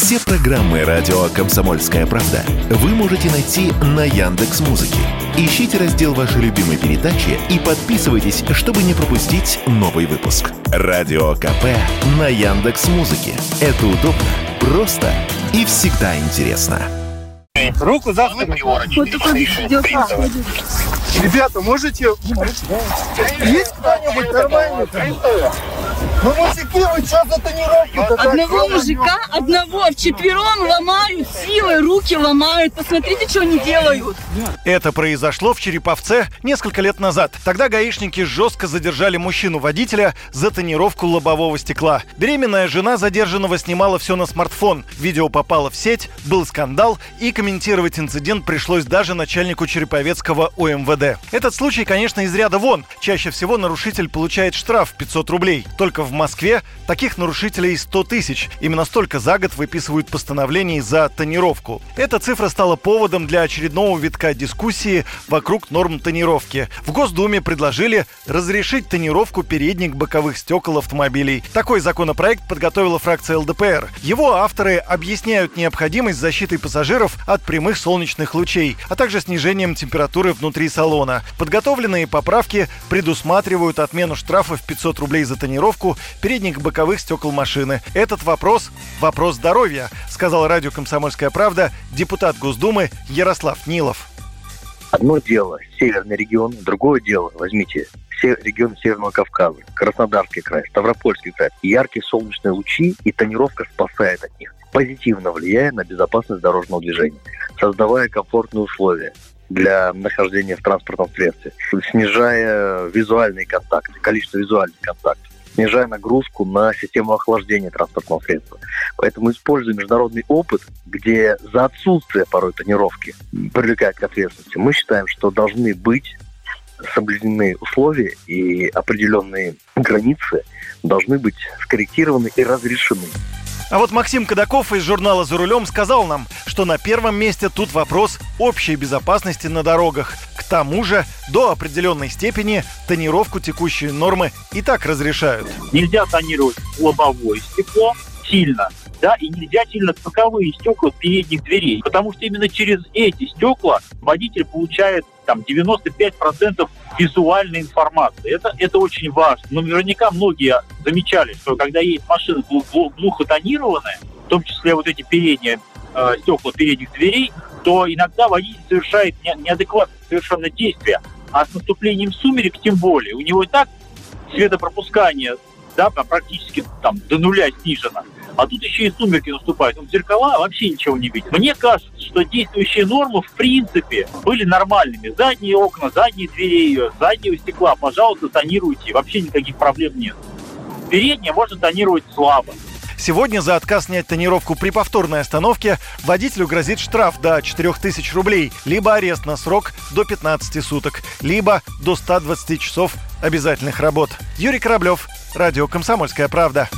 Все программы радио Комсомольская правда вы можете найти на Яндекс Музыке. Ищите раздел вашей любимой передачи и подписывайтесь, чтобы не пропустить новый выпуск. Радио КП на Яндекс Музыке. Это удобно, просто и всегда интересно. Руку за спину. Вот такой Ребята, можете... Есть кто-нибудь нормальный? Ну, мужики, вы что за тренировку Одного мужика, одного вчетвером ломают силой, руки ломают. Посмотрите, что они делают. Это произошло в Череповце несколько лет назад. Тогда гаишники жестко задержали мужчину-водителя за тонировку лобового стекла. Беременная жена задержанного снимала все на смартфон. Видео попало в сеть, был скандал, и комментировать инцидент пришлось даже начальнику Череповецкого ОМВД. Этот случай, конечно, из ряда вон. Чаще всего нарушитель получает штраф 500 рублей. Только в Москве таких нарушителей 100 тысяч. Именно столько за год выписывают постановлений за тонировку. Эта цифра стала поводом для очередного витка дискуссии вокруг норм тонировки. В Госдуме предложили разрешить тонировку передних боковых стекол автомобилей. Такой законопроект подготовила фракция ЛДПР. Его авторы объясняют необходимость защиты пассажиров от прямых солнечных лучей, а также снижением температуры внутри салона. Подготовленные поправки предусматривают отмену штрафа в 500 рублей за тонировку передних боковых стекол машины. Этот вопрос – вопрос здоровья, сказал радио «Комсомольская правда» депутат Госдумы Ярослав Нилов. Одно дело северный регион, другое дело, возьмите, регион Северного Кавказа, Краснодарский край, Ставропольский край. Яркие солнечные лучи и тонировка спасает от них, позитивно влияя на безопасность дорожного движения, создавая комфортные условия для нахождения в транспортном средстве, снижая визуальные контакты, количество визуальных контактов снижая нагрузку на систему охлаждения транспортного средства. Поэтому используя международный опыт, где за отсутствие порой тонировки привлекают к ответственности, мы считаем, что должны быть соблюдены условия и определенные границы должны быть скорректированы и разрешены. А вот Максим Кадаков из журнала «За рулем» сказал нам, что на первом месте тут вопрос общей безопасности на дорогах. Тому же, до определенной степени тонировку текущие нормы и так разрешают. Нельзя тонировать лобовое стекло сильно, да, и нельзя сильно боковые стекла передних дверей, потому что именно через эти стекла водитель получает там 95% визуальной информации. Это, это очень важно. Но наверняка многие замечали, что когда есть машины глухо тонированные, в том числе вот эти передние э, стекла передних дверей, то иногда водитель совершает не, неадекватное совершенно действие. А с наступлением сумерек тем более. У него и так светопропускание да, практически там до нуля снижено. А тут еще и сумерки наступают. Он в зеркала вообще ничего не видит. Мне кажется, что действующие нормы в принципе были нормальными. Задние окна, задние двери, заднего стекла, пожалуйста, тонируйте. Вообще никаких проблем нет. Переднее можно тонировать слабо. Сегодня за отказ снять тонировку при повторной остановке водителю грозит штраф до 4000 рублей, либо арест на срок до 15 суток, либо до 120 часов обязательных работ. Юрий Кораблев, Радио «Комсомольская правда».